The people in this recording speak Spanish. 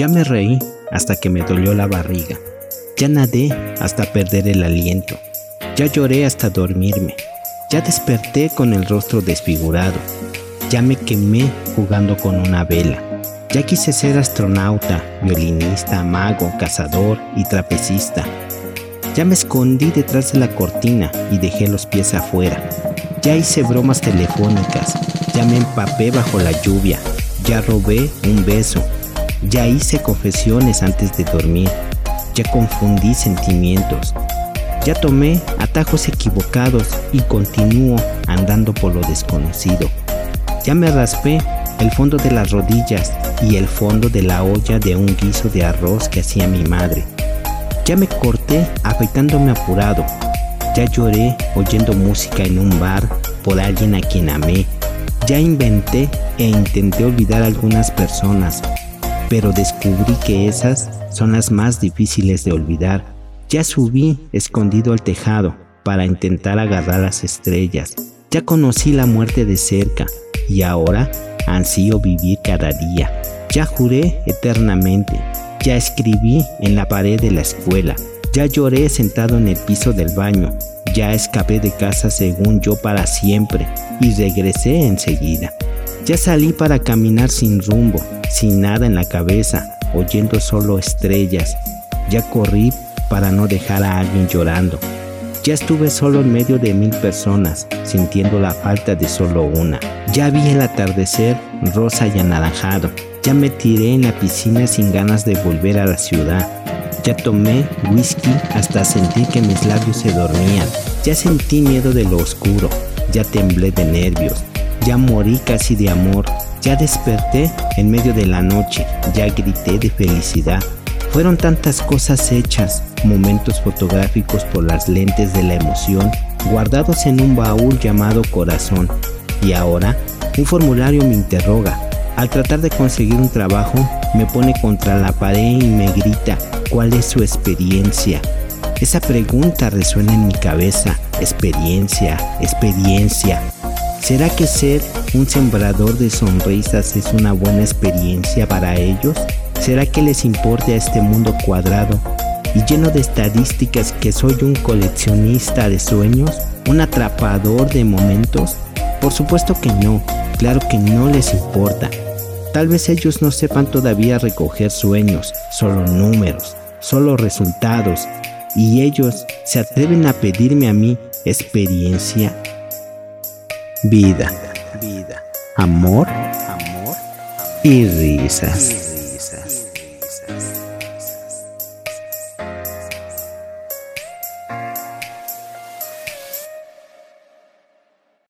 Ya me reí hasta que me dolió la barriga. Ya nadé hasta perder el aliento. Ya lloré hasta dormirme. Ya desperté con el rostro desfigurado. Ya me quemé jugando con una vela. Ya quise ser astronauta, violinista, mago, cazador y trapecista. Ya me escondí detrás de la cortina y dejé los pies afuera. Ya hice bromas telefónicas. Ya me empapé bajo la lluvia. Ya robé un beso. Ya hice confesiones antes de dormir. Ya confundí sentimientos. Ya tomé atajos equivocados y continúo andando por lo desconocido. Ya me raspé el fondo de las rodillas y el fondo de la olla de un guiso de arroz que hacía mi madre. Ya me corté afeitándome apurado. Ya lloré oyendo música en un bar por alguien a quien amé. Ya inventé e intenté olvidar a algunas personas, pero descubrí que esas son las más difíciles de olvidar. Ya subí escondido al tejado para intentar agarrar las estrellas. Ya conocí la muerte de cerca y ahora ansío vivir cada día. Ya juré eternamente, ya escribí en la pared de la escuela, ya lloré sentado en el piso del baño, ya escapé de casa según yo para siempre y regresé enseguida. Ya salí para caminar sin rumbo, sin nada en la cabeza, oyendo solo estrellas. Ya corrí para no dejar a alguien llorando. Ya estuve solo en medio de mil personas, sintiendo la falta de solo una. Ya vi el atardecer rosa y anaranjado, ya me tiré en la piscina sin ganas de volver a la ciudad. Ya tomé whisky hasta sentir que mis labios se dormían. Ya sentí miedo de lo oscuro. Ya temblé de nervios. Ya morí casi de amor. Ya desperté en medio de la noche. Ya grité de felicidad. Fueron tantas cosas hechas, momentos fotográficos por las lentes de la emoción, guardados en un baúl llamado corazón. Y ahora, un formulario me interroga. Al tratar de conseguir un trabajo, me pone contra la pared y me grita, ¿cuál es su experiencia? Esa pregunta resuena en mi cabeza, experiencia, experiencia. ¿Será que ser un sembrador de sonrisas es una buena experiencia para ellos? ¿Será que les importa este mundo cuadrado y lleno de estadísticas que soy un coleccionista de sueños? ¿Un atrapador de momentos? Por supuesto que no, claro que no les importa. Tal vez ellos no sepan todavía recoger sueños, solo números, solo resultados, y ellos se atreven a pedirme a mí experiencia, vida, vida, amor, amor y risas.